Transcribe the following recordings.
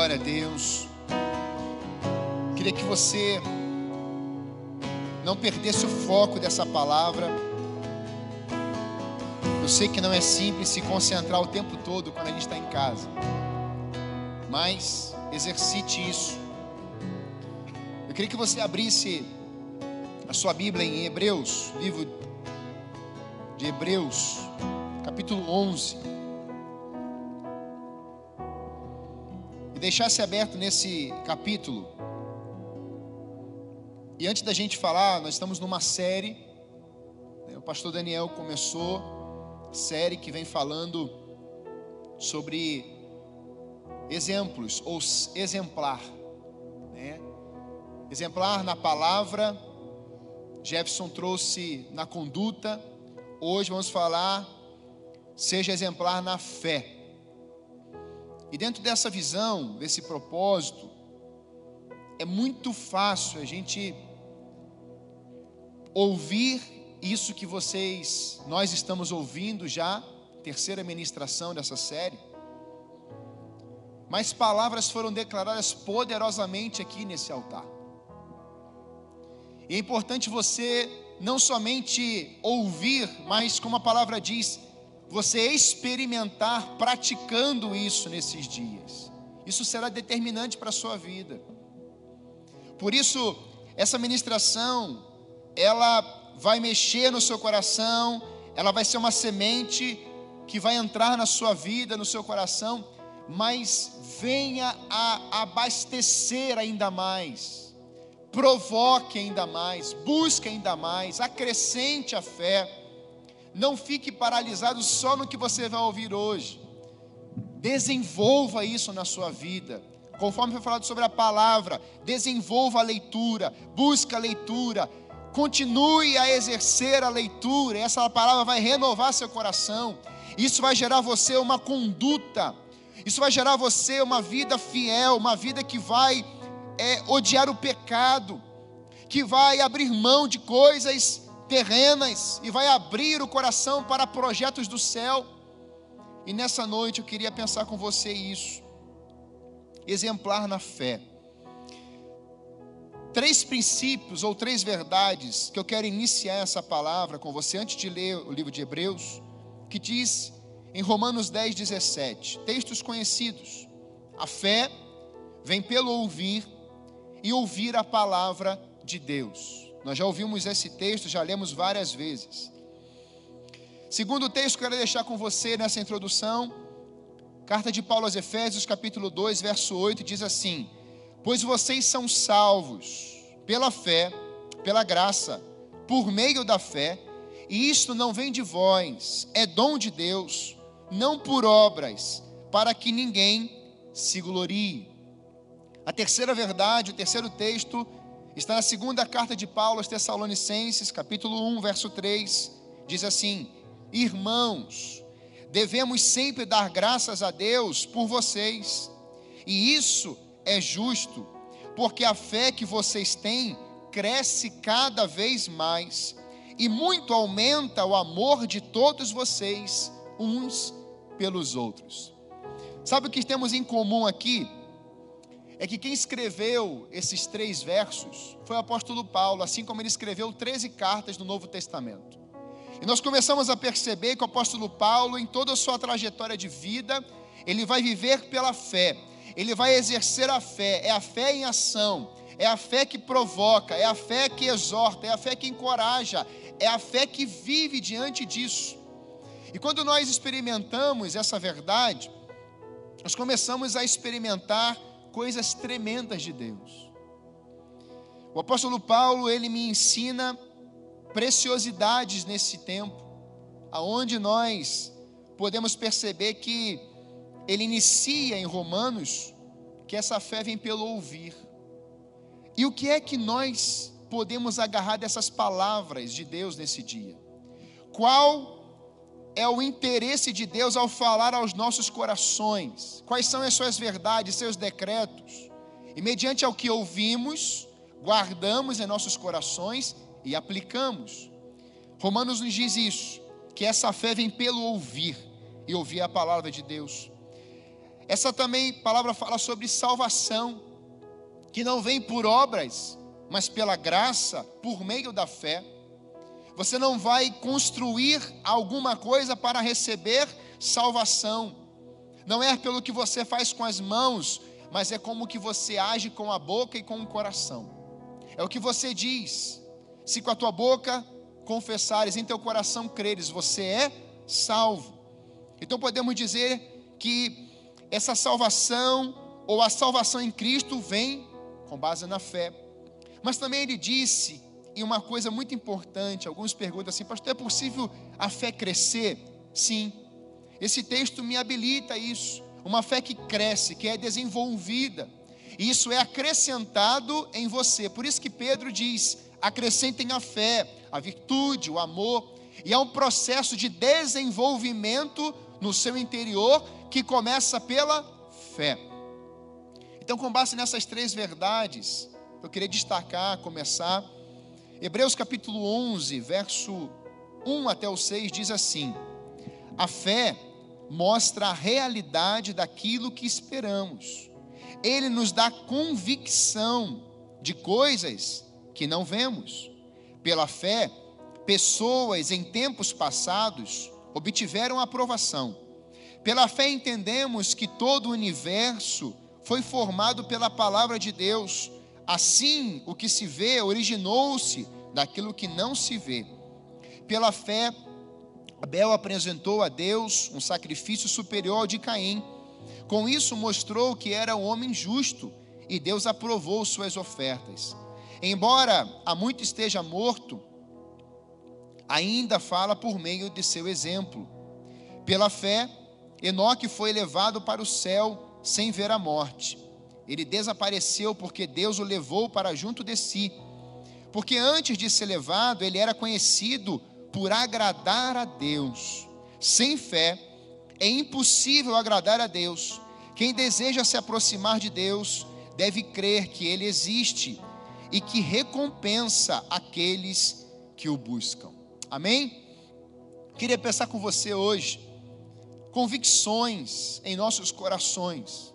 Glória a Deus. Queria que você não perdesse o foco dessa palavra. Eu sei que não é simples se concentrar o tempo todo quando a gente está em casa, mas exercite isso. Eu queria que você abrisse a sua Bíblia em Hebreus, livro de Hebreus, capítulo 11. Deixasse aberto nesse capítulo. E antes da gente falar, nós estamos numa série. Né, o pastor Daniel começou série que vem falando sobre exemplos ou exemplar, né? Exemplar na palavra. Jefferson trouxe na conduta. Hoje vamos falar seja exemplar na fé. E dentro dessa visão, desse propósito, é muito fácil a gente ouvir isso que vocês, nós estamos ouvindo já, terceira ministração dessa série. Mas palavras foram declaradas poderosamente aqui nesse altar. E é importante você não somente ouvir, mas como a palavra diz, você experimentar praticando isso nesses dias. Isso será determinante para a sua vida. Por isso, essa ministração, ela vai mexer no seu coração, ela vai ser uma semente que vai entrar na sua vida, no seu coração, mas venha a abastecer ainda mais, provoque ainda mais, busque ainda mais, acrescente a fé. Não fique paralisado só no que você vai ouvir hoje. Desenvolva isso na sua vida. Conforme foi falado sobre a palavra, desenvolva a leitura, busque a leitura, continue a exercer a leitura. Essa palavra vai renovar seu coração. Isso vai gerar você uma conduta isso vai gerar você uma vida fiel, uma vida que vai é, odiar o pecado, que vai abrir mão de coisas terrenas e vai abrir o coração para projetos do céu. E nessa noite eu queria pensar com você isso. Exemplar na fé. Três princípios ou três verdades que eu quero iniciar essa palavra com você antes de ler o livro de Hebreus, que diz em Romanos 10, 17. Textos conhecidos. A fé vem pelo ouvir e ouvir a palavra de Deus. Nós já ouvimos esse texto, já lemos várias vezes. Segundo texto que eu quero deixar com você nessa introdução, carta de Paulo aos Efésios, capítulo 2, verso 8, diz assim: Pois vocês são salvos pela fé, pela graça, por meio da fé, e isto não vem de vós, é dom de Deus não por obras, para que ninguém se glorie. A terceira verdade, o terceiro texto, está na segunda carta de Paulo aos Tessalonicenses, capítulo 1, verso 3, diz assim: Irmãos, devemos sempre dar graças a Deus por vocês, e isso é justo, porque a fé que vocês têm cresce cada vez mais, e muito aumenta o amor de todos vocês uns pelos outros. Sabe o que temos em comum aqui? É que quem escreveu esses três versos foi o apóstolo Paulo, assim como ele escreveu 13 cartas do Novo Testamento. E nós começamos a perceber que o apóstolo Paulo, em toda a sua trajetória de vida, ele vai viver pela fé, ele vai exercer a fé, é a fé em ação, é a fé que provoca, é a fé que exorta, é a fé que encoraja, é a fé que vive diante disso. E quando nós experimentamos essa verdade, nós começamos a experimentar coisas tremendas de Deus. O apóstolo Paulo, ele me ensina preciosidades nesse tempo, aonde nós podemos perceber que ele inicia em Romanos que essa fé vem pelo ouvir. E o que é que nós podemos agarrar dessas palavras de Deus nesse dia? Qual é o interesse de Deus ao falar aos nossos corações. Quais são as suas verdades, seus decretos? E mediante ao que ouvimos, guardamos em nossos corações e aplicamos. Romanos nos diz isso, que essa fé vem pelo ouvir e ouvir a palavra de Deus. Essa também palavra fala sobre salvação, que não vem por obras, mas pela graça, por meio da fé. Você não vai construir alguma coisa para receber salvação. Não é pelo que você faz com as mãos, mas é como que você age com a boca e com o coração. É o que você diz. Se com a tua boca confessares, em teu coração creres, você é salvo. Então podemos dizer que essa salvação ou a salvação em Cristo vem com base na fé. Mas também ele disse, e uma coisa muito importante, alguns perguntam assim, pastor, é possível a fé crescer? Sim. Esse texto me habilita a isso. Uma fé que cresce, que é desenvolvida. E isso é acrescentado em você. Por isso que Pedro diz: acrescentem a fé, a virtude, o amor. E é um processo de desenvolvimento no seu interior que começa pela fé. Então, com base nessas três verdades, eu queria destacar, começar. Hebreus capítulo 11, verso 1 até o 6 diz assim: A fé mostra a realidade daquilo que esperamos. Ele nos dá convicção de coisas que não vemos. Pela fé, pessoas em tempos passados obtiveram aprovação. Pela fé entendemos que todo o universo foi formado pela palavra de Deus. Assim, o que se vê originou-se daquilo que não se vê. Pela fé, Abel apresentou a Deus um sacrifício superior ao de Caim. Com isso, mostrou que era um homem justo e Deus aprovou suas ofertas. Embora há muito esteja morto, ainda fala por meio de seu exemplo. Pela fé, Enoque foi levado para o céu sem ver a morte. Ele desapareceu porque Deus o levou para junto de si. Porque antes de ser levado, ele era conhecido por agradar a Deus. Sem fé, é impossível agradar a Deus. Quem deseja se aproximar de Deus deve crer que Ele existe e que recompensa aqueles que o buscam. Amém? Queria pensar com você hoje convicções em nossos corações.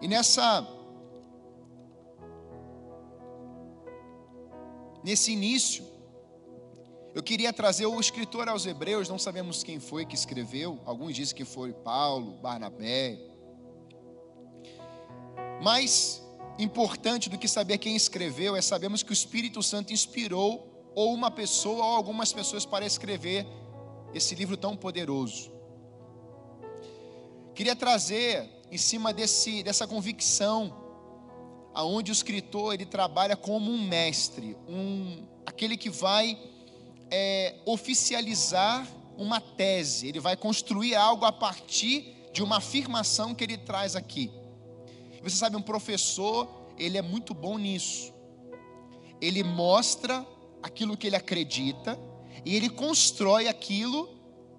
E nessa nesse início eu queria trazer o escritor aos Hebreus, não sabemos quem foi que escreveu, alguns dizem que foi Paulo, Barnabé. Mas importante do que saber quem escreveu é sabermos que o Espírito Santo inspirou ou uma pessoa ou algumas pessoas para escrever esse livro tão poderoso. Queria trazer em cima desse, dessa convicção aonde o escritor ele trabalha como um mestre, um aquele que vai é, oficializar uma tese, ele vai construir algo a partir de uma afirmação que ele traz aqui. Você sabe, um professor, ele é muito bom nisso. Ele mostra aquilo que ele acredita e ele constrói aquilo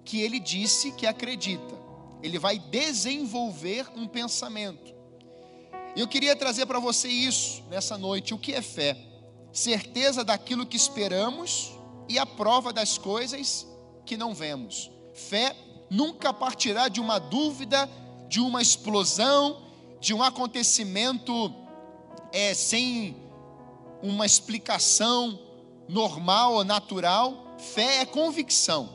que ele disse que acredita. Ele vai desenvolver um pensamento. Eu queria trazer para você isso nessa noite. O que é fé? Certeza daquilo que esperamos e a prova das coisas que não vemos. Fé nunca partirá de uma dúvida, de uma explosão, de um acontecimento é, sem uma explicação normal ou natural. Fé é convicção.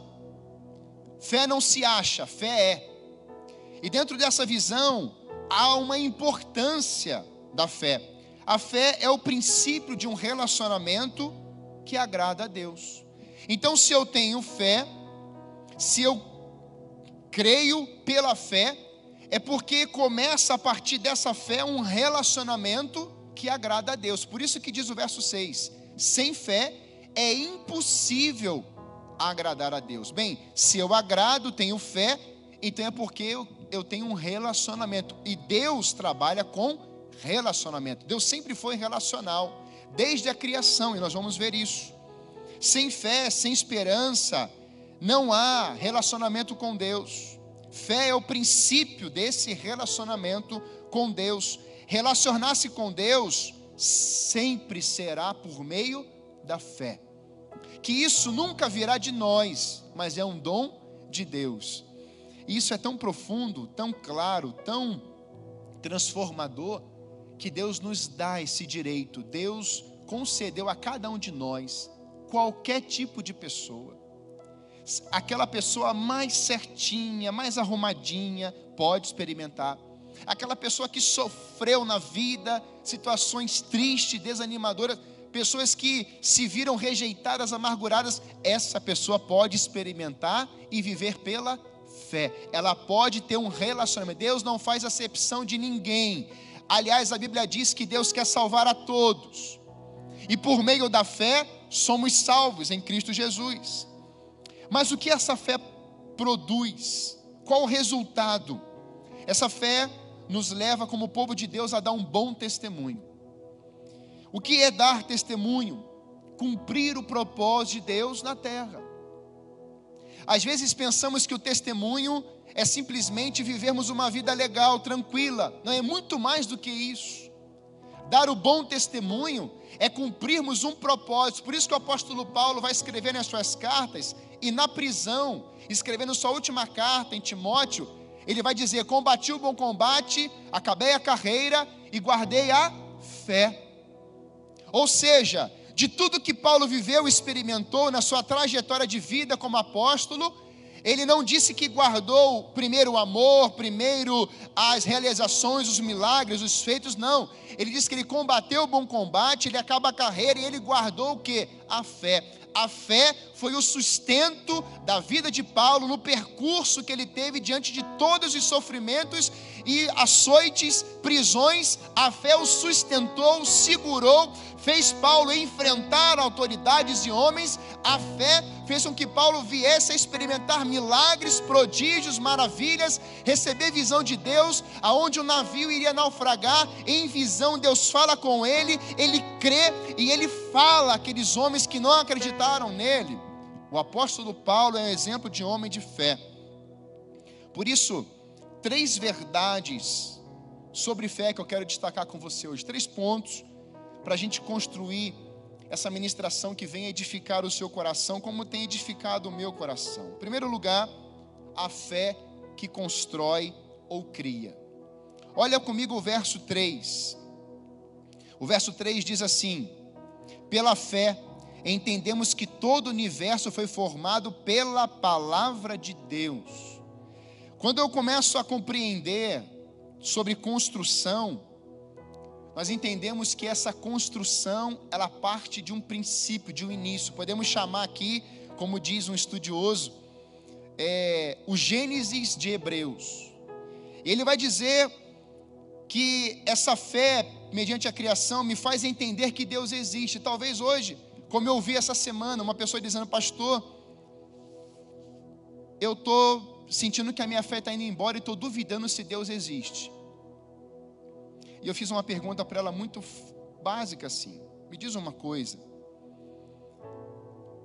Fé não se acha, fé é. E dentro dessa visão há uma importância da fé. A fé é o princípio de um relacionamento que agrada a Deus. Então, se eu tenho fé, se eu creio pela fé, é porque começa a partir dessa fé um relacionamento que agrada a Deus. Por isso que diz o verso 6: sem fé é impossível agradar a Deus. Bem, se eu agrado, tenho fé, então é porque eu, eu tenho um relacionamento. E Deus trabalha com relacionamento. Deus sempre foi relacional desde a criação, e nós vamos ver isso. Sem fé, sem esperança, não há relacionamento com Deus. Fé é o princípio desse relacionamento com Deus. Relacionar-se com Deus sempre será por meio da fé. Que isso nunca virá de nós, mas é um dom de Deus. E isso é tão profundo, tão claro, tão transformador que Deus nos dá esse direito. Deus concedeu a cada um de nós, qualquer tipo de pessoa. Aquela pessoa mais certinha, mais arrumadinha, pode experimentar. Aquela pessoa que sofreu na vida situações tristes, desanimadoras, pessoas que se viram rejeitadas, amarguradas, essa pessoa pode experimentar e viver pela fé. Ela pode ter um relacionamento. Deus não faz acepção de ninguém. Aliás, a Bíblia diz que Deus quer salvar a todos. E por meio da fé, somos salvos em Cristo Jesus. Mas o que essa fé produz? Qual o resultado? Essa fé nos leva, como povo de Deus, a dar um bom testemunho. O que é dar testemunho? Cumprir o propósito de Deus na terra. Às vezes pensamos que o testemunho é simplesmente vivermos uma vida legal, tranquila. Não é muito mais do que isso. Dar o bom testemunho é cumprirmos um propósito. Por isso que o apóstolo Paulo vai escrever nas suas cartas e na prisão, escrevendo sua última carta em Timóteo, ele vai dizer: Combati o bom combate, acabei a carreira e guardei a fé. Ou seja, de tudo que Paulo viveu e experimentou na sua trajetória de vida como apóstolo, ele não disse que guardou primeiro o amor, primeiro as realizações, os milagres, os feitos, não. Ele disse que ele combateu o bom combate, ele acaba a carreira e ele guardou o que? A fé. A fé foi o sustento da vida de Paulo no percurso que ele teve diante de todos os sofrimentos e açoites, prisões. A fé o sustentou, segurou, fez Paulo enfrentar autoridades e homens. A fé com que Paulo viesse a experimentar milagres, prodígios, maravilhas, receber visão de Deus, aonde o navio iria naufragar, em visão Deus fala com ele, ele crê e ele fala aqueles homens que não acreditaram nele. O apóstolo Paulo é um exemplo de homem de fé. Por isso, três verdades sobre fé que eu quero destacar com você hoje. Três pontos para a gente construir essa ministração que vem edificar o seu coração, como tem edificado o meu coração. Em primeiro lugar, a fé que constrói ou cria. Olha comigo o verso 3. O verso 3 diz assim: Pela fé, entendemos que todo o universo foi formado pela palavra de Deus. Quando eu começo a compreender sobre construção, nós entendemos que essa construção, ela parte de um princípio, de um início. Podemos chamar aqui, como diz um estudioso, é, o Gênesis de Hebreus. Ele vai dizer que essa fé mediante a criação, me faz entender que Deus existe. Talvez hoje, como eu ouvi essa semana, uma pessoa dizendo, pastor, eu estou sentindo que a minha fé está indo embora e estou duvidando se Deus existe. E eu fiz uma pergunta para ela muito básica assim: me diz uma coisa.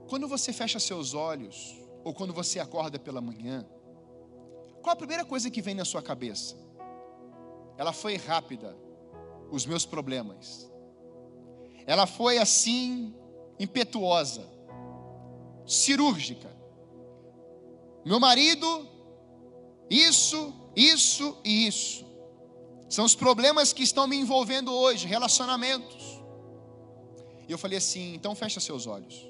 Quando você fecha seus olhos, ou quando você acorda pela manhã, qual a primeira coisa que vem na sua cabeça? Ela foi rápida os meus problemas. Ela foi assim, impetuosa, cirúrgica. Meu marido, isso, isso e isso. São os problemas que estão me envolvendo hoje, relacionamentos. E eu falei assim: então fecha seus olhos.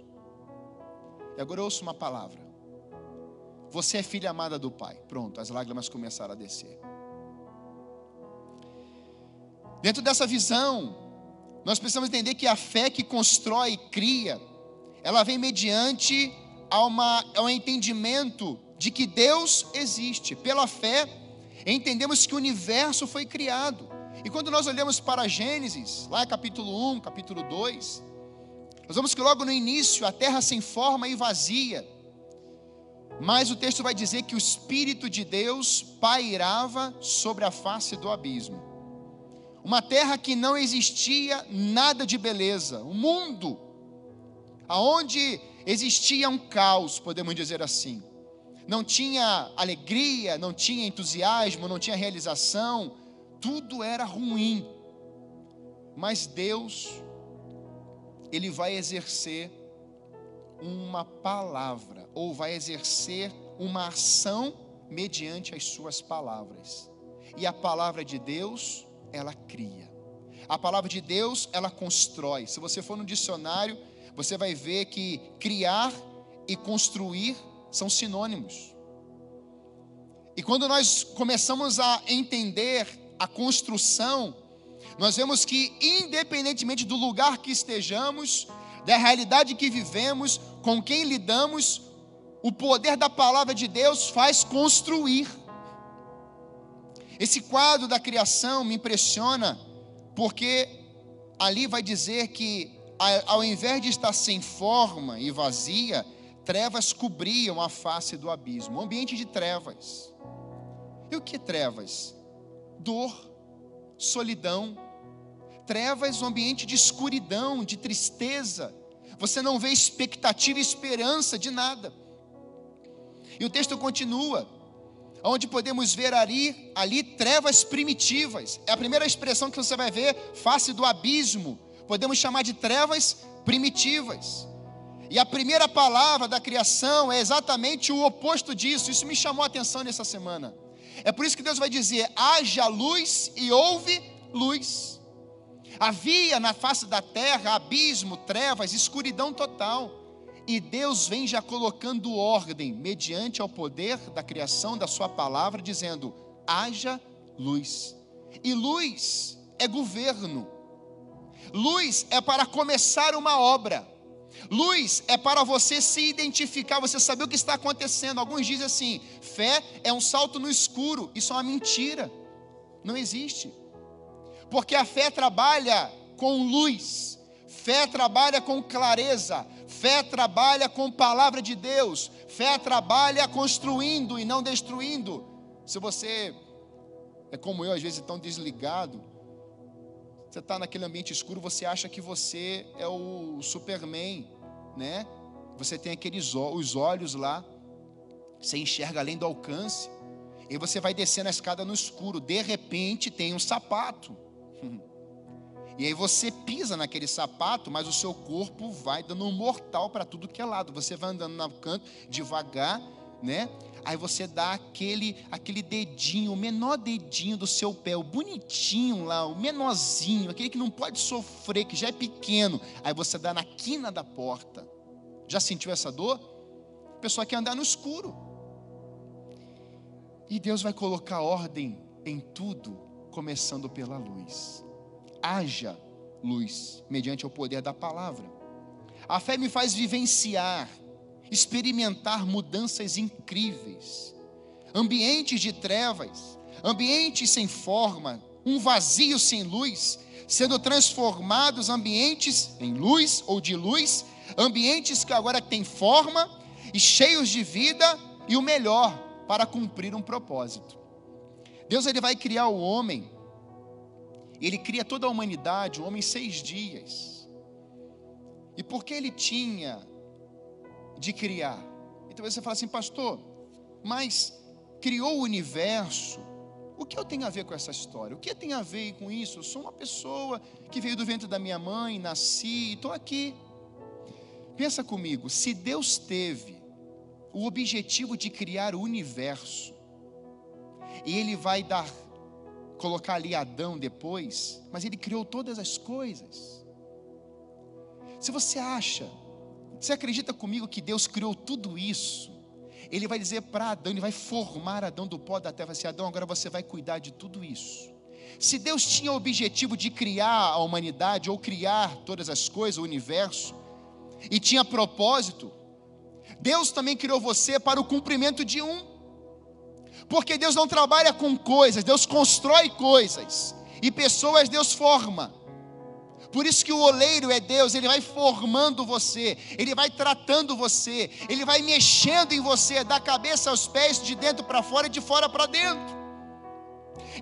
E agora eu ouço uma palavra. Você é filha amada do Pai. Pronto, as lágrimas começaram a descer. Dentro dessa visão, nós precisamos entender que a fé que constrói e cria, ela vem mediante a, uma, a um entendimento de que Deus existe. Pela fé, entendemos que o universo foi criado. E quando nós olhamos para Gênesis, lá capítulo 1, capítulo 2, nós vemos que logo no início a terra sem forma e vazia. Mas o texto vai dizer que o Espírito de Deus pairava sobre a face do abismo uma terra que não existia nada de beleza, um mundo aonde existia um caos, podemos dizer assim. Não tinha alegria, não tinha entusiasmo, não tinha realização, tudo era ruim. Mas Deus, Ele vai exercer uma palavra, ou vai exercer uma ação mediante as Suas palavras. E a palavra de Deus, ela cria. A palavra de Deus, ela constrói. Se você for no dicionário, você vai ver que criar e construir são sinônimos. E quando nós começamos a entender a construção, nós vemos que, independentemente do lugar que estejamos, da realidade que vivemos, com quem lidamos, o poder da palavra de Deus faz construir. Esse quadro da criação me impressiona, porque ali vai dizer que, ao invés de estar sem forma e vazia, trevas cobriam a face do abismo um ambiente de trevas. E o que é trevas? Dor, solidão. Trevas, um ambiente de escuridão, de tristeza. Você não vê expectativa e esperança de nada. E o texto continua, onde podemos ver ali, ali trevas primitivas. É a primeira expressão que você vai ver, face do abismo. Podemos chamar de trevas primitivas. E a primeira palavra da criação é exatamente o oposto disso. Isso me chamou a atenção nessa semana. É por isso que Deus vai dizer: haja luz e houve luz. Havia na face da terra abismo, trevas, escuridão total. E Deus vem já colocando ordem, mediante ao poder da criação da Sua palavra, dizendo: haja luz. E luz é governo, luz é para começar uma obra, luz é para você se identificar, você saber o que está acontecendo. Alguns dizem assim: fé é um salto no escuro, isso é uma mentira, não existe, porque a fé trabalha com luz, fé trabalha com clareza, Fé trabalha com palavra de Deus. Fé trabalha construindo e não destruindo. Se você é como eu, às vezes tão desligado, você está naquele ambiente escuro, você acha que você é o Superman, né? Você tem aqueles os olhos lá, você enxerga além do alcance, e você vai descendo a escada no escuro. De repente tem um sapato. E aí você pisa naquele sapato, mas o seu corpo vai dando um mortal para tudo que é lado. Você vai andando no canto devagar, né? Aí você dá aquele aquele dedinho, o menor dedinho do seu pé, o bonitinho lá, o menorzinho, aquele que não pode sofrer, que já é pequeno. Aí você dá na quina da porta. Já sentiu essa dor? A pessoa quer andar no escuro. E Deus vai colocar ordem em tudo, começando pela luz haja luz, mediante o poder da palavra. A fé me faz vivenciar, experimentar mudanças incríveis, ambientes de trevas, ambientes sem forma, um vazio sem luz, sendo transformados ambientes em luz ou de luz, ambientes que agora têm forma e cheios de vida e o melhor para cumprir um propósito. Deus ele vai criar o homem ele cria toda a humanidade, o homem, em seis dias. E por que ele tinha de criar? Então você fala assim, pastor, mas criou o universo. O que eu tenho a ver com essa história? O que tem a ver com isso? Eu sou uma pessoa que veio do ventre da minha mãe, nasci e estou aqui. Pensa comigo, se Deus teve o objetivo de criar o universo, e Ele vai dar colocar ali Adão depois, mas ele criou todas as coisas. Se você acha, você acredita comigo que Deus criou tudo isso? Ele vai dizer para Adão, ele vai formar Adão do pó da terra, assim, Adão, agora você vai cuidar de tudo isso. Se Deus tinha o objetivo de criar a humanidade ou criar todas as coisas, o universo, e tinha propósito, Deus também criou você para o cumprimento de um porque Deus não trabalha com coisas, Deus constrói coisas. E pessoas Deus forma. Por isso que o oleiro é Deus, ele vai formando você, ele vai tratando você, ele vai mexendo em você, da cabeça aos pés, de dentro para fora e de fora para dentro.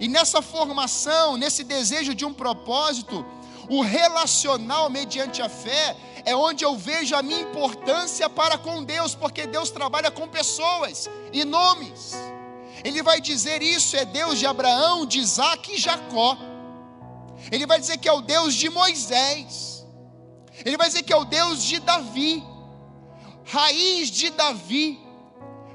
E nessa formação, nesse desejo de um propósito, o relacional mediante a fé é onde eu vejo a minha importância para com Deus, porque Deus trabalha com pessoas e nomes. Ele vai dizer isso é Deus de Abraão, de Isaac e Jacó. Ele vai dizer que é o Deus de Moisés. Ele vai dizer que é o Deus de Davi. Raiz de Davi.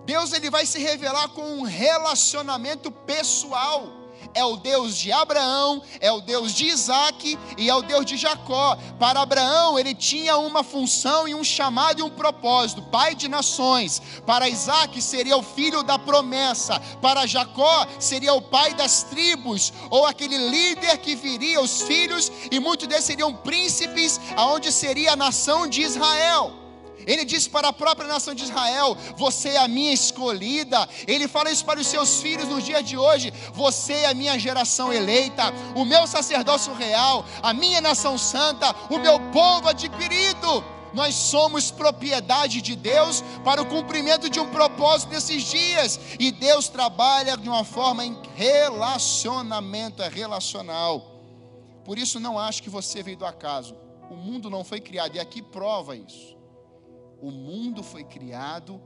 Deus ele vai se revelar com um relacionamento pessoal. É o Deus de Abraão, é o Deus de Isaac e é o Deus de Jacó. Para Abraão, ele tinha uma função e um chamado e um propósito: pai de nações. Para Isaac, seria o filho da promessa. Para Jacó, seria o pai das tribos, ou aquele líder que viria os filhos, e muitos deles seriam príncipes, aonde seria a nação de Israel. Ele diz para a própria nação de Israel: Você é a minha escolhida. Ele fala isso para os seus filhos nos dias de hoje: Você é a minha geração eleita, o meu sacerdócio real, a minha nação santa, o meu povo adquirido. Nós somos propriedade de Deus para o cumprimento de um propósito nesses dias. E Deus trabalha de uma forma em relacionamento, é relacional. Por isso, não acho que você veio do acaso. O mundo não foi criado, e aqui prova isso. O mundo foi criado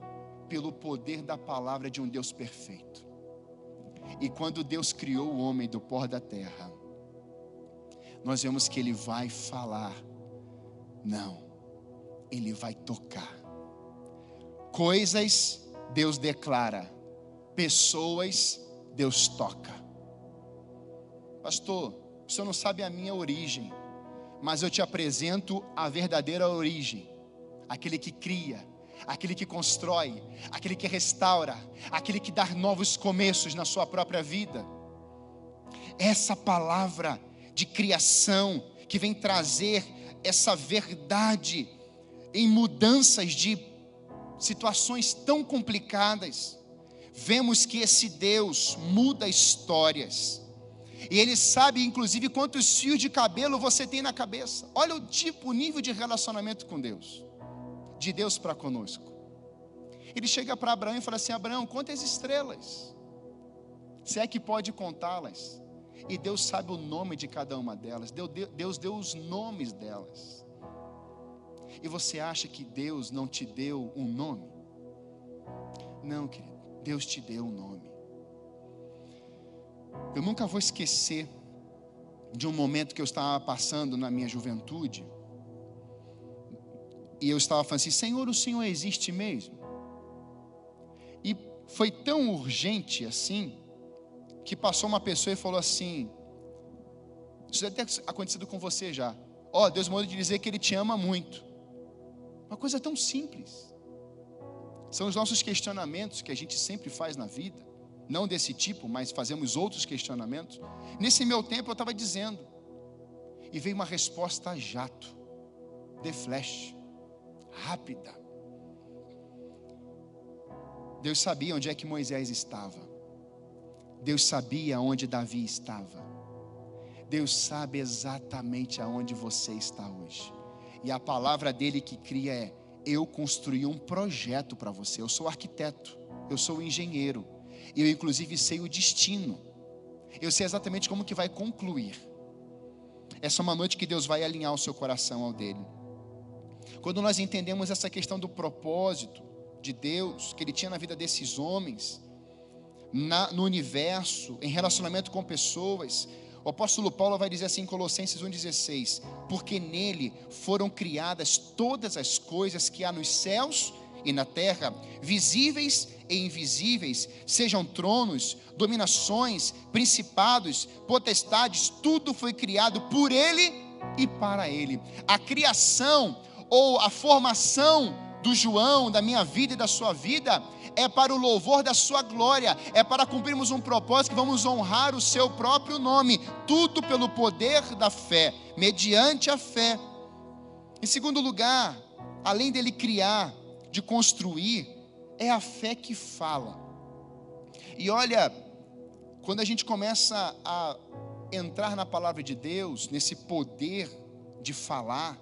pelo poder da palavra de um Deus perfeito. E quando Deus criou o homem do pó da terra, nós vemos que ele vai falar. Não, ele vai tocar. Coisas Deus declara, pessoas Deus toca. Pastor, o senhor não sabe a minha origem, mas eu te apresento a verdadeira origem aquele que cria, aquele que constrói, aquele que restaura, aquele que dá novos começos na sua própria vida. Essa palavra de criação que vem trazer essa verdade em mudanças de situações tão complicadas. Vemos que esse Deus muda histórias. E ele sabe, inclusive, quantos fios de cabelo você tem na cabeça. Olha o tipo, o nível de relacionamento com Deus de Deus para conosco. Ele chega para Abraão e fala assim: Abraão, quantas estrelas? Se é que pode contá-las. E Deus sabe o nome de cada uma delas. Deus deu os nomes delas. E você acha que Deus não te deu um nome? Não, querido. Deus te deu um nome. Eu nunca vou esquecer de um momento que eu estava passando na minha juventude e eu estava falando assim: Senhor, o Senhor existe mesmo? E foi tão urgente assim, que passou uma pessoa e falou assim: Isso deve ter acontecido com você já. Ó, oh, Deus manda de dizer que Ele te ama muito. Uma coisa tão simples. São os nossos questionamentos que a gente sempre faz na vida. Não desse tipo, mas fazemos outros questionamentos. Nesse meu tempo eu estava dizendo. E veio uma resposta jato, de flash rápida. Deus sabia onde é que Moisés estava. Deus sabia onde Davi estava. Deus sabe exatamente aonde você está hoje. E a palavra dele que cria é: Eu construí um projeto para você. Eu sou arquiteto, eu sou engenheiro. Eu, inclusive, sei o destino. Eu sei exatamente como que vai concluir. Essa é uma noite que Deus vai alinhar o seu coração ao dele. Quando nós entendemos essa questão do propósito de Deus que Ele tinha na vida desses homens, na, no universo, em relacionamento com pessoas, o apóstolo Paulo vai dizer assim em Colossenses 1,16: Porque nele foram criadas todas as coisas que há nos céus e na terra, visíveis e invisíveis, sejam tronos, dominações, principados, potestades, tudo foi criado por ele e para ele. A criação ou a formação do João, da minha vida e da sua vida, é para o louvor da sua glória, é para cumprirmos um propósito que vamos honrar o seu próprio nome, tudo pelo poder da fé, mediante a fé. Em segundo lugar, além dele criar, de construir, é a fé que fala. E olha, quando a gente começa a entrar na palavra de Deus, nesse poder de falar,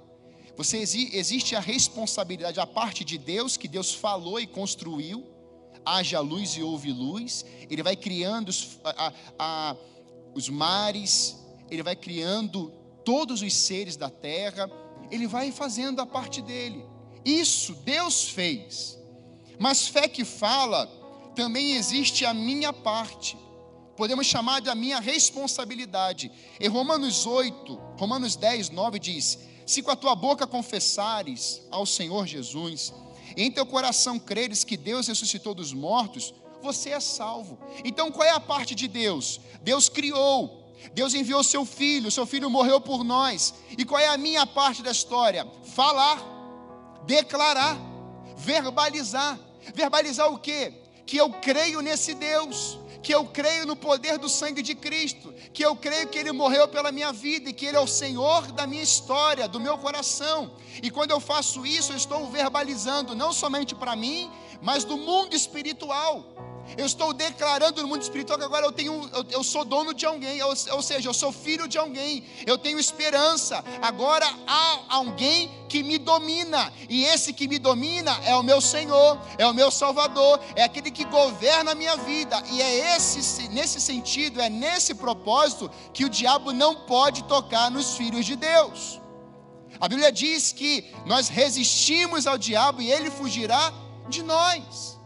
você existe a responsabilidade, a parte de Deus, que Deus falou e construiu. Haja luz e houve luz. Ele vai criando os, a, a, os mares, ele vai criando todos os seres da terra. Ele vai fazendo a parte dele. Isso Deus fez. Mas fé que fala, também existe a minha parte. Podemos chamar de a minha responsabilidade. Em Romanos 8, Romanos 10, 9 diz: se com a tua boca confessares ao Senhor Jesus, em teu coração creres que Deus ressuscitou dos mortos, você é salvo. Então qual é a parte de Deus? Deus criou, Deus enviou seu filho, seu filho morreu por nós. E qual é a minha parte da história? Falar, declarar, verbalizar. Verbalizar o quê? Que eu creio nesse Deus, que eu creio no poder do sangue de Cristo, que eu creio que Ele morreu pela minha vida e que Ele é o Senhor da minha história, do meu coração. E quando eu faço isso, eu estou verbalizando não somente para mim, mas do mundo espiritual. Eu estou declarando no mundo espiritual que agora eu tenho, eu, eu sou dono de alguém, ou, seja, eu sou filho de alguém, eu tenho esperança. Agora há alguém que me domina, e esse que me domina é o meu Senhor, é o meu Salvador, é aquele que governa a minha vida. E é esse, nesse sentido, é nesse propósito que o diabo não pode tocar nos filhos de Deus. A Bíblia diz que nós resistimos ao diabo e ele fugirá de nós.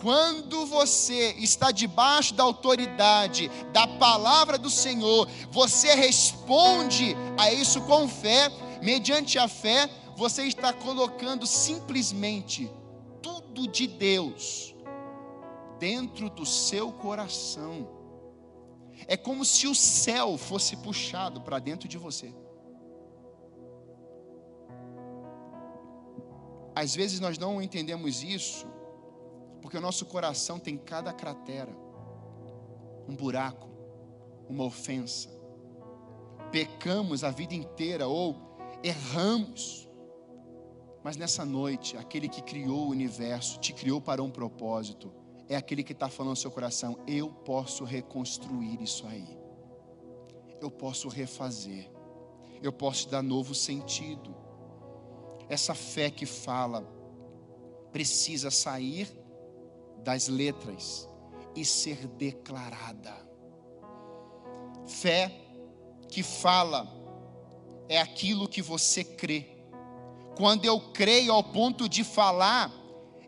Quando você está debaixo da autoridade da palavra do Senhor, você responde a isso com fé, mediante a fé, você está colocando simplesmente tudo de Deus dentro do seu coração. É como se o céu fosse puxado para dentro de você. Às vezes nós não entendemos isso porque o nosso coração tem cada cratera, um buraco, uma ofensa. Pecamos a vida inteira ou erramos. Mas nessa noite, aquele que criou o universo, te criou para um propósito, é aquele que está falando no seu coração: eu posso reconstruir isso aí, eu posso refazer, eu posso dar novo sentido. Essa fé que fala precisa sair das letras e ser declarada. Fé que fala é aquilo que você crê. Quando eu creio ao ponto de falar,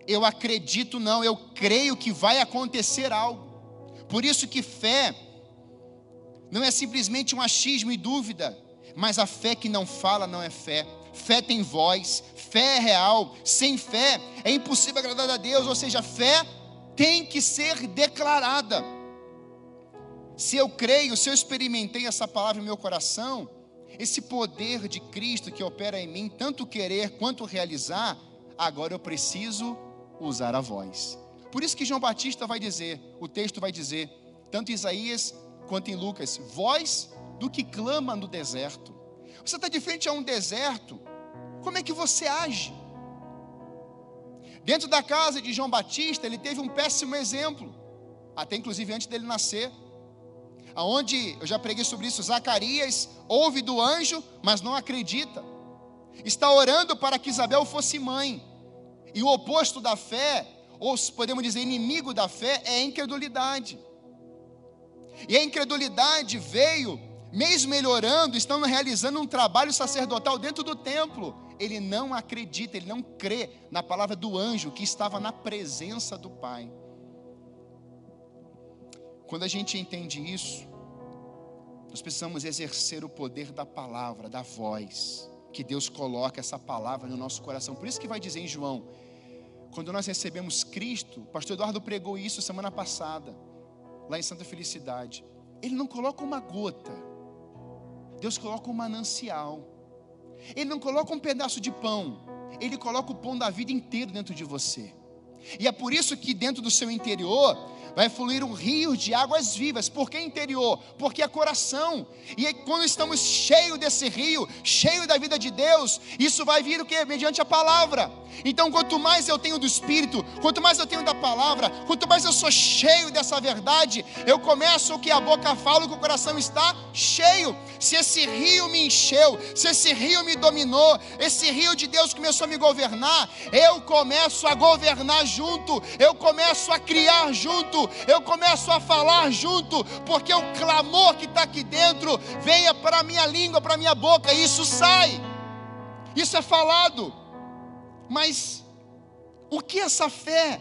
eu acredito não, eu creio que vai acontecer algo. Por isso que fé não é simplesmente um achismo e dúvida, mas a fé que não fala não é fé. Fé tem voz, fé é real. Sem fé é impossível agradar a Deus, ou seja, fé tem que ser declarada. Se eu creio, se eu experimentei essa palavra em meu coração, esse poder de Cristo que opera em mim, tanto querer quanto realizar, agora eu preciso usar a voz. Por isso que João Batista vai dizer, o texto vai dizer, tanto em Isaías quanto em Lucas, voz do que clama no deserto. Você está de frente a um deserto, como é que você age? Dentro da casa de João Batista, ele teve um péssimo exemplo, até inclusive antes dele nascer. Aonde eu já preguei sobre isso, Zacarias ouve do anjo, mas não acredita. Está orando para que Isabel fosse mãe. E o oposto da fé, ou podemos dizer inimigo da fé, é a incredulidade. E a incredulidade veio, mesmo melhorando, estão realizando um trabalho sacerdotal dentro do templo ele não acredita, ele não crê na palavra do anjo que estava na presença do Pai. Quando a gente entende isso, nós precisamos exercer o poder da palavra, da voz, que Deus coloca essa palavra no nosso coração. Por isso que vai dizer em João, quando nós recebemos Cristo, o pastor Eduardo pregou isso semana passada, lá em Santa Felicidade. Ele não coloca uma gota, Deus coloca um manancial. Ele não coloca um pedaço de pão, ele coloca o pão da vida inteiro dentro de você. E é por isso que dentro do seu interior vai fluir um rio de águas vivas. Por que interior? Porque é coração. E aí, quando estamos cheios desse rio, cheio da vida de Deus, isso vai vir o que? Mediante a palavra. Então, quanto mais eu tenho do Espírito, quanto mais eu tenho da palavra, quanto mais eu sou cheio dessa verdade, eu começo o que a boca fala, o que o coração está cheio. Se esse rio me encheu, se esse rio me dominou, esse rio de Deus começou a me governar, eu começo a governar junto, eu começo a criar junto, eu começo a falar junto, porque o clamor que está aqui dentro venha para a minha língua, para a minha boca, e isso sai, isso é falado. Mas o que essa fé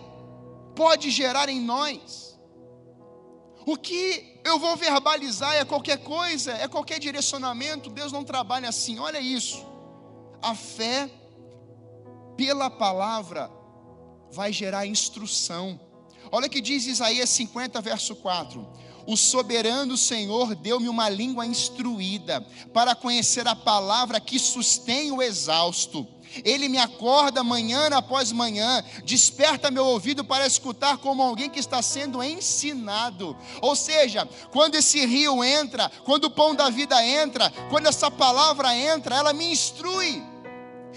pode gerar em nós? O que eu vou verbalizar é qualquer coisa, é qualquer direcionamento, Deus não trabalha assim, olha isso. A fé, pela palavra, vai gerar instrução. Olha o que diz Isaías 50, verso 4. O soberano Senhor deu-me uma língua instruída para conhecer a palavra que sustém o exausto. Ele me acorda manhã após manhã, desperta meu ouvido para escutar como alguém que está sendo ensinado. Ou seja, quando esse rio entra, quando o pão da vida entra, quando essa palavra entra, ela me instrui.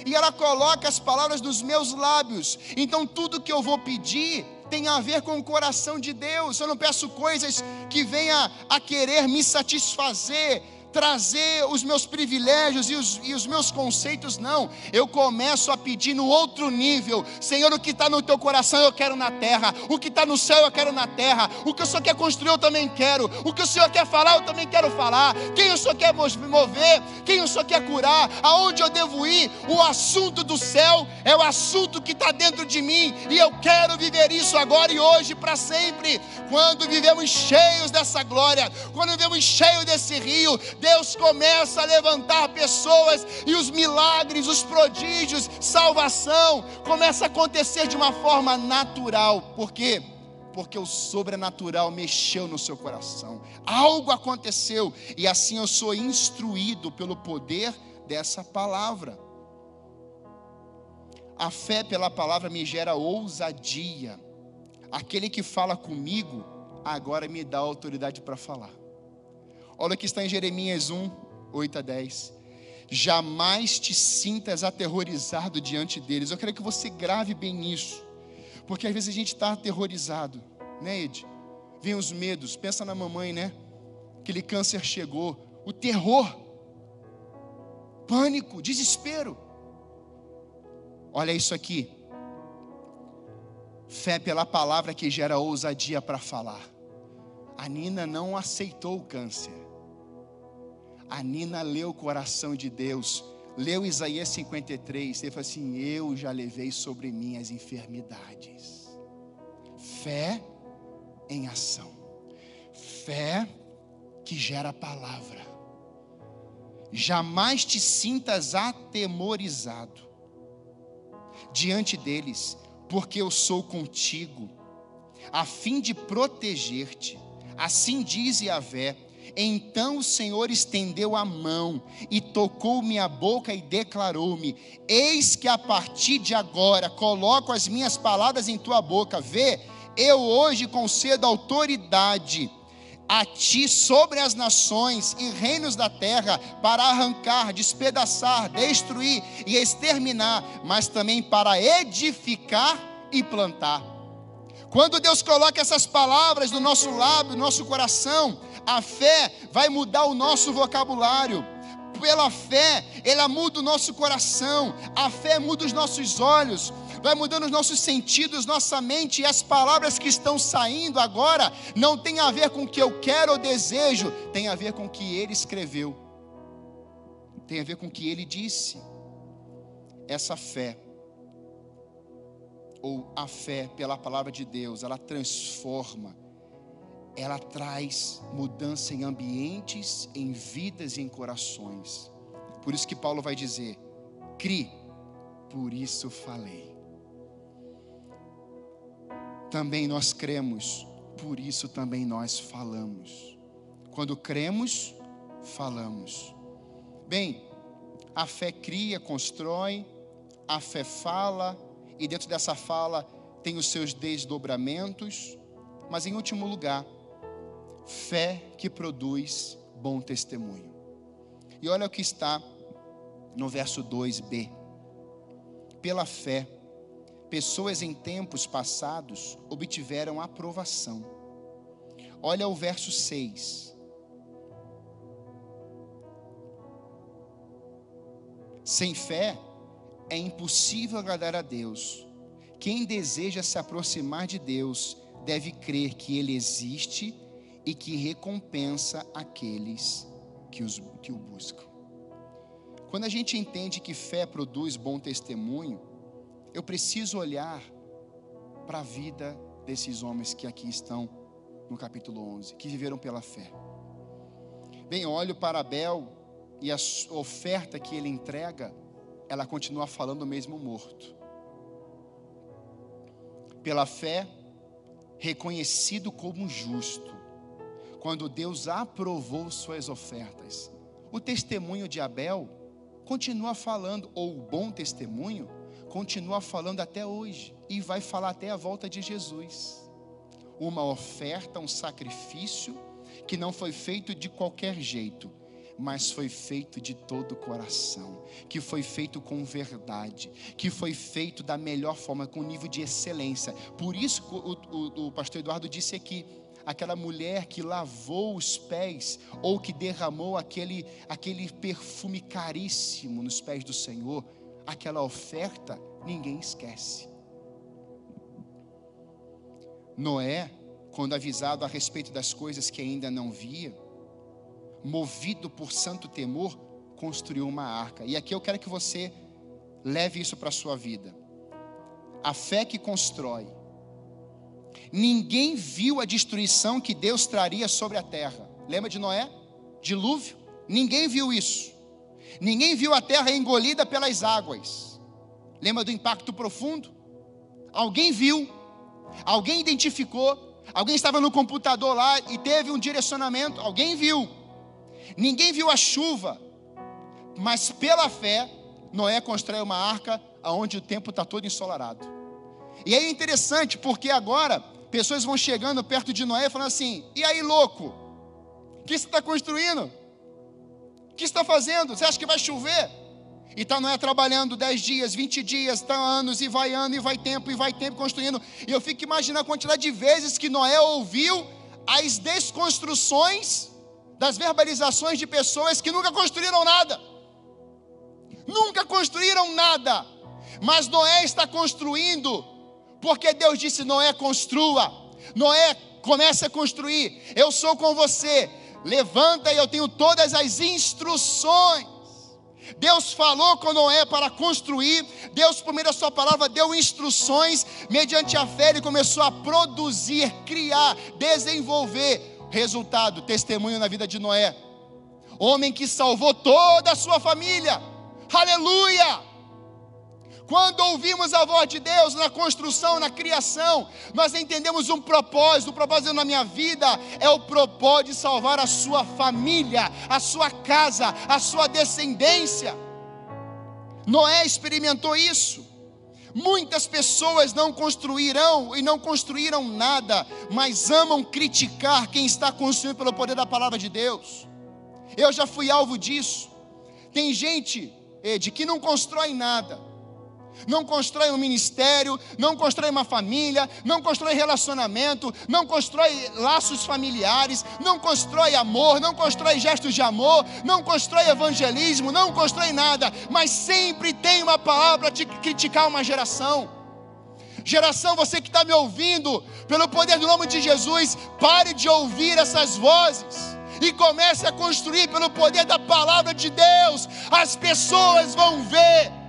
E ela coloca as palavras nos meus lábios. Então tudo que eu vou pedir tem a ver com o coração de Deus. Eu não peço coisas que venha a querer me satisfazer, trazer os meus privilégios e os, e os meus conceitos, não. Eu começo a pedir no outro nível: Senhor, o que está no teu coração eu quero na terra, o que está no céu eu quero na terra, o que o Senhor quer construir eu também quero, o que o Senhor quer falar eu também quero falar, quem o Senhor quer mover, quem o Senhor quer curar, aonde eu devo ir. O assunto do céu é o assunto que está dentro de mim. E eu quero viver isso agora e hoje para sempre. Quando vivemos cheios dessa glória, quando vivemos cheios desse rio, Deus começa a levantar pessoas e os milagres, os prodígios, salvação começa a acontecer de uma forma natural. Por quê? Porque o sobrenatural mexeu no seu coração. Algo aconteceu e assim eu sou instruído pelo poder dessa palavra. A fé pela palavra me gera ousadia. Aquele que fala comigo agora me dá autoridade para falar. Olha o que está em Jeremias 1, 8 a 10. Jamais te sintas aterrorizado diante deles. Eu quero que você grave bem isso. Porque às vezes a gente está aterrorizado, né, Ed? Vem os medos, pensa na mamãe, né? Aquele câncer chegou, o terror, pânico, desespero. Olha isso aqui. Fé pela palavra que gera ousadia para falar. A Nina não aceitou o câncer. A Nina leu o coração de Deus, leu Isaías 53, ele falou assim: Eu já levei sobre mim as enfermidades. Fé em ação, fé que gera palavra. Jamais te sintas atemorizado diante deles, porque eu sou contigo, a fim de proteger-te. Assim diz Yahvé então o Senhor estendeu a mão e tocou minha boca e declarou-me: Eis que a partir de agora coloco as minhas palavras em tua boca. Vê, eu hoje concedo autoridade a ti sobre as nações e reinos da terra para arrancar, despedaçar, destruir e exterminar, mas também para edificar e plantar. Quando Deus coloca essas palavras no nosso lábio, no nosso coração, a fé vai mudar o nosso vocabulário. Pela fé, ela muda o nosso coração. A fé muda os nossos olhos, vai mudando os nossos sentidos, nossa mente. E as palavras que estão saindo agora não tem a ver com o que eu quero ou desejo, tem a ver com o que ele escreveu, tem a ver com o que ele disse. Essa fé ou a fé pela palavra de Deus, ela transforma ela traz mudança em ambientes, em vidas e em corações. Por isso que Paulo vai dizer: cri, por isso falei. Também nós cremos, por isso também nós falamos. Quando cremos, falamos. Bem, a fé cria, constrói, a fé fala, e dentro dessa fala tem os seus desdobramentos, mas em último lugar, fé que produz bom testemunho. E olha o que está no verso 2b. Pela fé, pessoas em tempos passados obtiveram aprovação. Olha o verso 6. Sem fé é impossível agradar a Deus. Quem deseja se aproximar de Deus deve crer que Ele existe e que recompensa aqueles que, os, que o buscam. Quando a gente entende que fé produz bom testemunho, eu preciso olhar para a vida desses homens que aqui estão no capítulo 11, que viveram pela fé. Bem, olho para Abel e a oferta que ele entrega, ela continua falando mesmo morto. Pela fé, reconhecido como justo, quando Deus aprovou suas ofertas. O testemunho de Abel continua falando, ou o bom testemunho, continua falando até hoje, e vai falar até a volta de Jesus. Uma oferta, um sacrifício, que não foi feito de qualquer jeito, mas foi feito de todo o coração, que foi feito com verdade, que foi feito da melhor forma, com nível de excelência. Por isso o, o, o pastor Eduardo disse aqui, aquela mulher que lavou os pés ou que derramou aquele, aquele perfume caríssimo nos pés do Senhor, aquela oferta, ninguém esquece. Noé, quando avisado a respeito das coisas que ainda não via, movido por santo temor, construiu uma arca. E aqui eu quero que você leve isso para a sua vida. A fé que constrói. Ninguém viu a destruição que Deus traria sobre a terra. Lembra de Noé? Dilúvio? Ninguém viu isso. Ninguém viu a terra engolida pelas águas. Lembra do impacto profundo? Alguém viu, alguém identificou, alguém estava no computador lá e teve um direcionamento, alguém viu. Ninguém viu a chuva, mas pela fé, Noé constrói uma arca onde o tempo está todo ensolarado. E é interessante porque agora pessoas vão chegando perto de Noé falando assim: e aí, louco? O que você está construindo? O que você está fazendo? Você acha que vai chover? E está Noé trabalhando 10 dias, 20 dias, está anos, e vai ano, e vai tempo, e vai tempo construindo. E eu fico imaginando a quantidade de vezes que Noé ouviu as desconstruções das verbalizações de pessoas que nunca construíram nada. Nunca construíram nada. Mas Noé está construindo, porque Deus disse: Noé, construa. Noé, comece a construir. Eu sou com você. Levanta e eu tenho todas as instruções. Deus falou com Noé para construir, Deus, por meio da sua palavra, deu instruções, mediante a fé, ele começou a produzir, criar, desenvolver Resultado, testemunho na vida de Noé. Homem que salvou toda a sua família. Aleluia! Quando ouvimos a voz de Deus na construção, na criação, nós entendemos um propósito. O propósito na minha vida é o propósito de salvar a sua família, a sua casa, a sua descendência. Noé experimentou isso. Muitas pessoas não construirão e não construíram nada, mas amam criticar quem está construindo pelo poder da palavra de Deus. Eu já fui alvo disso. Tem gente, Ed, que não constrói nada não constrói um ministério, não constrói uma família, não constrói relacionamento, não constrói laços familiares, não constrói amor, não constrói gestos de amor, não constrói evangelismo, não constrói nada, mas sempre tem uma palavra de criticar uma geração. Geração, você que está me ouvindo, pelo poder do nome de Jesus, pare de ouvir essas vozes e comece a construir pelo poder da palavra de Deus. As pessoas vão ver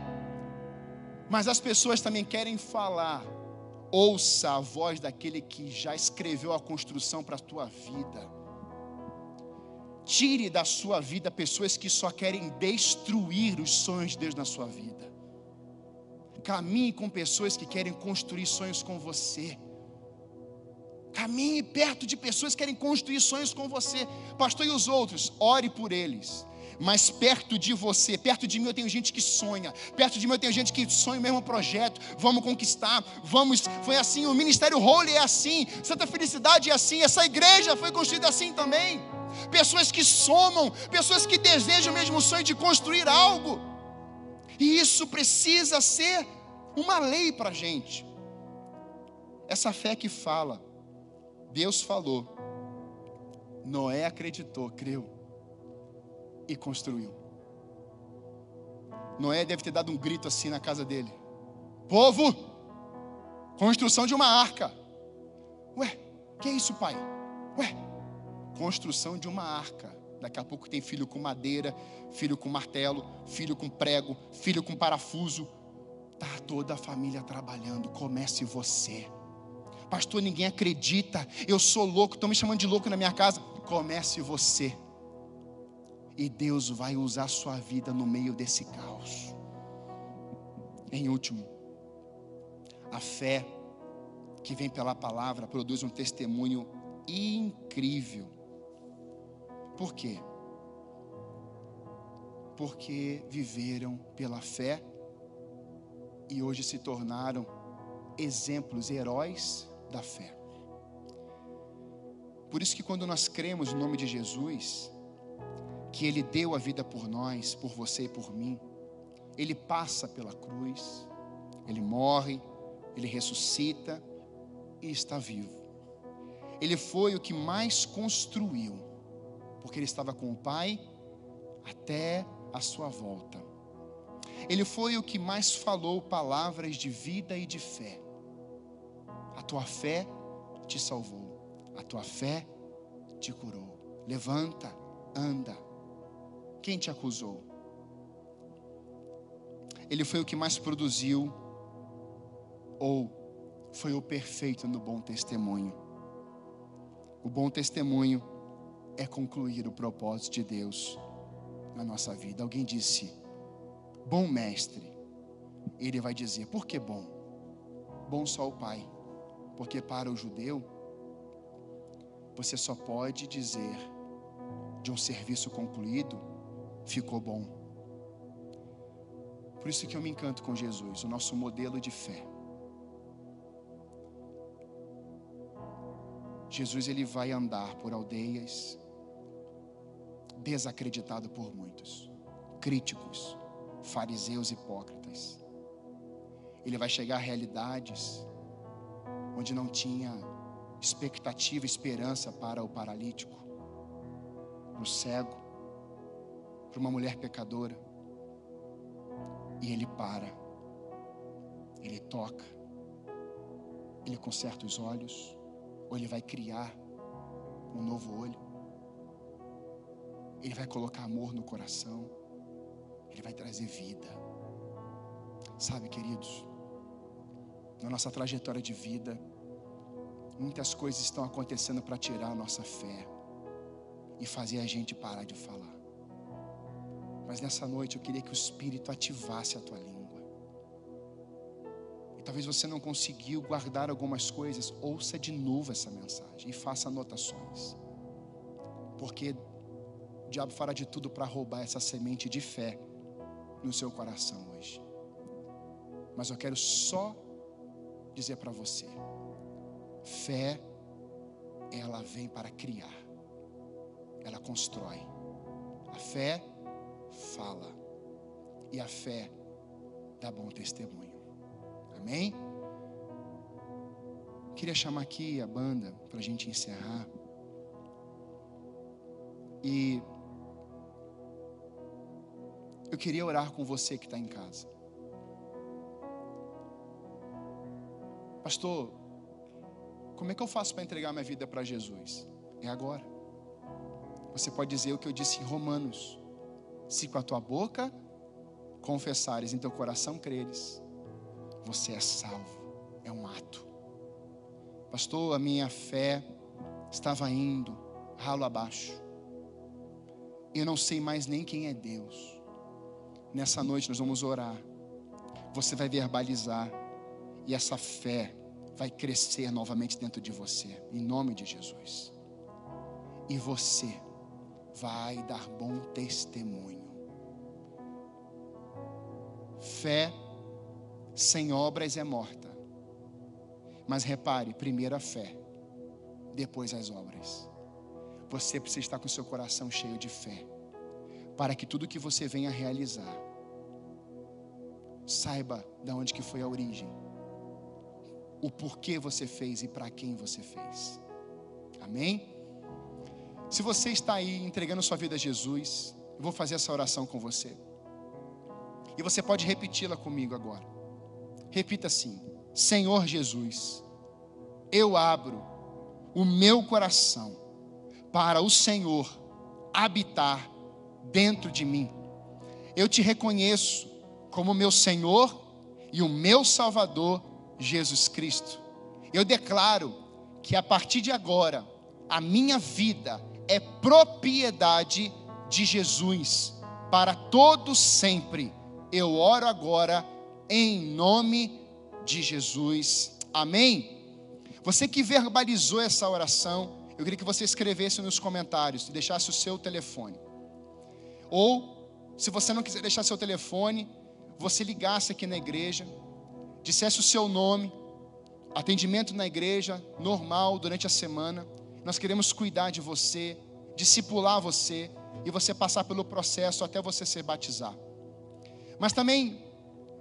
mas as pessoas também querem falar. Ouça a voz daquele que já escreveu a construção para a tua vida. Tire da sua vida pessoas que só querem destruir os sonhos de Deus na sua vida. Caminhe com pessoas que querem construir sonhos com você. Caminhe perto de pessoas que querem construir sonhos com você. Pastor, e os outros? Ore por eles mas perto de você, perto de mim eu tenho gente que sonha, perto de mim eu tenho gente que sonha o mesmo projeto, vamos conquistar, vamos, foi assim, o Ministério Holy é assim, Santa Felicidade é assim, essa igreja foi construída assim também, pessoas que somam, pessoas que desejam o mesmo sonho de construir algo, e isso precisa ser uma lei para a gente, essa fé que fala, Deus falou, Noé acreditou, creu, e construiu. Noé deve ter dado um grito assim na casa dele: Povo, construção de uma arca. Ué, que é isso, pai? Ué, construção de uma arca. Daqui a pouco tem filho com madeira, filho com martelo, filho com prego, filho com parafuso. Tá toda a família trabalhando. Comece você. Pastor, ninguém acredita. Eu sou louco, estão me chamando de louco na minha casa. Comece você e Deus vai usar sua vida no meio desse caos. Em último, a fé que vem pela palavra produz um testemunho incrível. Por quê? Porque viveram pela fé e hoje se tornaram exemplos, heróis da fé. Por isso que quando nós cremos no nome de Jesus, que Ele deu a vida por nós, por você e por mim, Ele passa pela cruz, Ele morre, Ele ressuscita e está vivo. Ele foi o que mais construiu, porque Ele estava com o Pai até a sua volta. Ele foi o que mais falou palavras de vida e de fé. A tua fé te salvou, a tua fé te curou. Levanta, anda. Quem te acusou? Ele foi o que mais produziu, ou foi o perfeito no bom testemunho. O bom testemunho é concluir o propósito de Deus na nossa vida. Alguém disse, bom mestre. Ele vai dizer, por que bom? Bom só o Pai. Porque para o judeu, você só pode dizer de um serviço concluído, ficou bom. Por isso que eu me encanto com Jesus, o nosso modelo de fé. Jesus ele vai andar por aldeias desacreditado por muitos, críticos, fariseus hipócritas. Ele vai chegar a realidades onde não tinha expectativa, esperança para o paralítico, para o cego, para uma mulher pecadora. E ele para, ele toca, ele conserta os olhos, ou ele vai criar um novo olho. Ele vai colocar amor no coração. Ele vai trazer vida. Sabe, queridos, na nossa trajetória de vida, muitas coisas estão acontecendo para tirar a nossa fé e fazer a gente parar de falar. Mas nessa noite eu queria que o Espírito ativasse a tua língua. E talvez você não conseguiu guardar algumas coisas, ouça de novo essa mensagem e faça anotações. Porque o diabo fará de tudo para roubar essa semente de fé no seu coração hoje. Mas eu quero só dizer para você: fé, ela vem para criar, ela constrói. A fé fala, e a fé dá bom testemunho. Amém? Queria chamar aqui a banda para a gente encerrar. E eu queria orar com você que está em casa. Pastor, como é que eu faço para entregar minha vida para Jesus? É agora. Você pode dizer o que eu disse em Romanos: se com a tua boca confessares, em teu coração creres, você é salvo. É um ato. Pastor, a minha fé estava indo ralo abaixo. Eu não sei mais nem quem é Deus. Nessa noite nós vamos orar. Você vai verbalizar. E essa fé vai crescer novamente dentro de você. Em nome de Jesus. E você vai dar bom testemunho. Fé sem obras é morta. Mas repare, primeiro a fé, depois as obras. Você precisa estar com seu coração cheio de fé, para que tudo que você venha realizar Saiba de onde que foi a origem. O porquê você fez e para quem você fez. Amém? Se você está aí entregando sua vida a Jesus, eu vou fazer essa oração com você. E você pode repeti-la comigo agora. Repita assim: Senhor Jesus, eu abro o meu coração para o Senhor habitar dentro de mim. Eu te reconheço como meu Senhor e o meu Salvador, Jesus Cristo. Eu declaro que a partir de agora, a minha vida é propriedade de Jesus para todos sempre. Eu oro agora em nome de Jesus. Amém. Você que verbalizou essa oração, eu queria que você escrevesse nos comentários e deixasse o seu telefone. Ou, se você não quiser deixar seu telefone, você ligasse aqui na igreja, dissesse o seu nome, atendimento na igreja, normal, durante a semana. Nós queremos cuidar de você, discipular você e você passar pelo processo até você ser batizado. Mas também,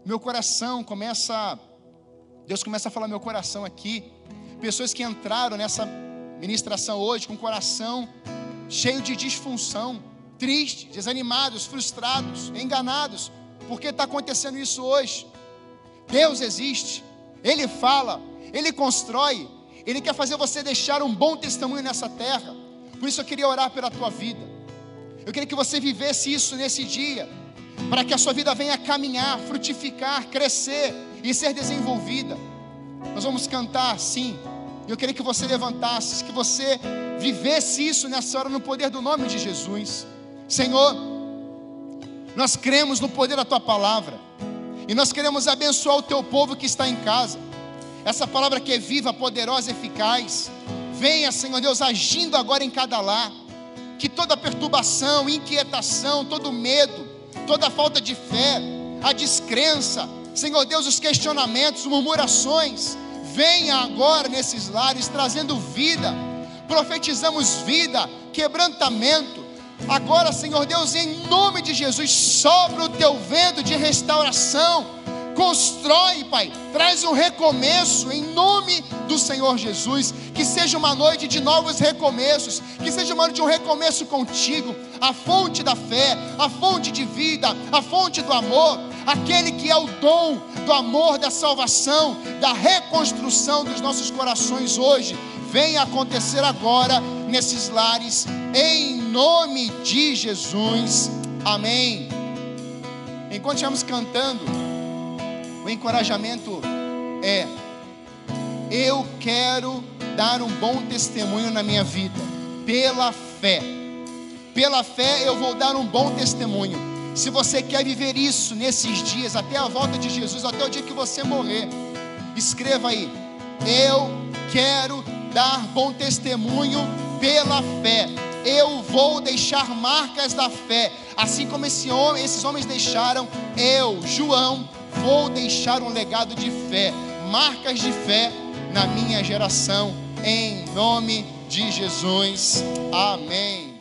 meu coração começa, Deus começa a falar meu coração aqui, pessoas que entraram nessa ministração hoje com coração cheio de disfunção, tristes, desanimados, frustrados, enganados, porque está acontecendo isso hoje. Deus existe, Ele fala, Ele constrói, Ele quer fazer você deixar um bom testemunho nessa terra. Por isso eu queria orar pela tua vida. Eu queria que você vivesse isso nesse dia, para que a sua vida venha caminhar, frutificar, crescer e ser desenvolvida. Nós vamos cantar, sim. Eu queria que você levantasse, que você vivesse isso nessa hora no poder do nome de Jesus. Senhor, nós cremos no poder da tua palavra. E nós queremos abençoar o teu povo que está em casa. Essa palavra que é viva, poderosa, eficaz. Venha, Senhor Deus, agindo agora em cada lar. Que toda perturbação, inquietação, todo medo, toda falta de fé, a descrença, Senhor Deus, os questionamentos, murmurações, venha agora nesses lares trazendo vida. Profetizamos vida, quebrantamento, Agora, Senhor Deus, em nome de Jesus, sobra o teu vento de restauração. Constrói, Pai, traz um recomeço em nome do Senhor Jesus. Que seja uma noite de novos recomeços, que seja uma noite de um recomeço contigo, a fonte da fé, a fonte de vida, a fonte do amor, aquele que é o dom do amor, da salvação, da reconstrução dos nossos corações hoje. Venha acontecer agora nesses lares, em nome de Jesus. Amém. Enquanto estamos cantando, o encorajamento é: eu quero dar um bom testemunho na minha vida, pela fé. Pela fé eu vou dar um bom testemunho. Se você quer viver isso nesses dias, até a volta de Jesus, até o dia que você morrer, escreva aí: Eu quero dar bom testemunho pela fé. Eu vou deixar marcas da fé, assim como esse homem, esses homens deixaram. Eu, João, vou deixar um legado de fé, marcas de fé na minha geração, em nome de Jesus. Amém.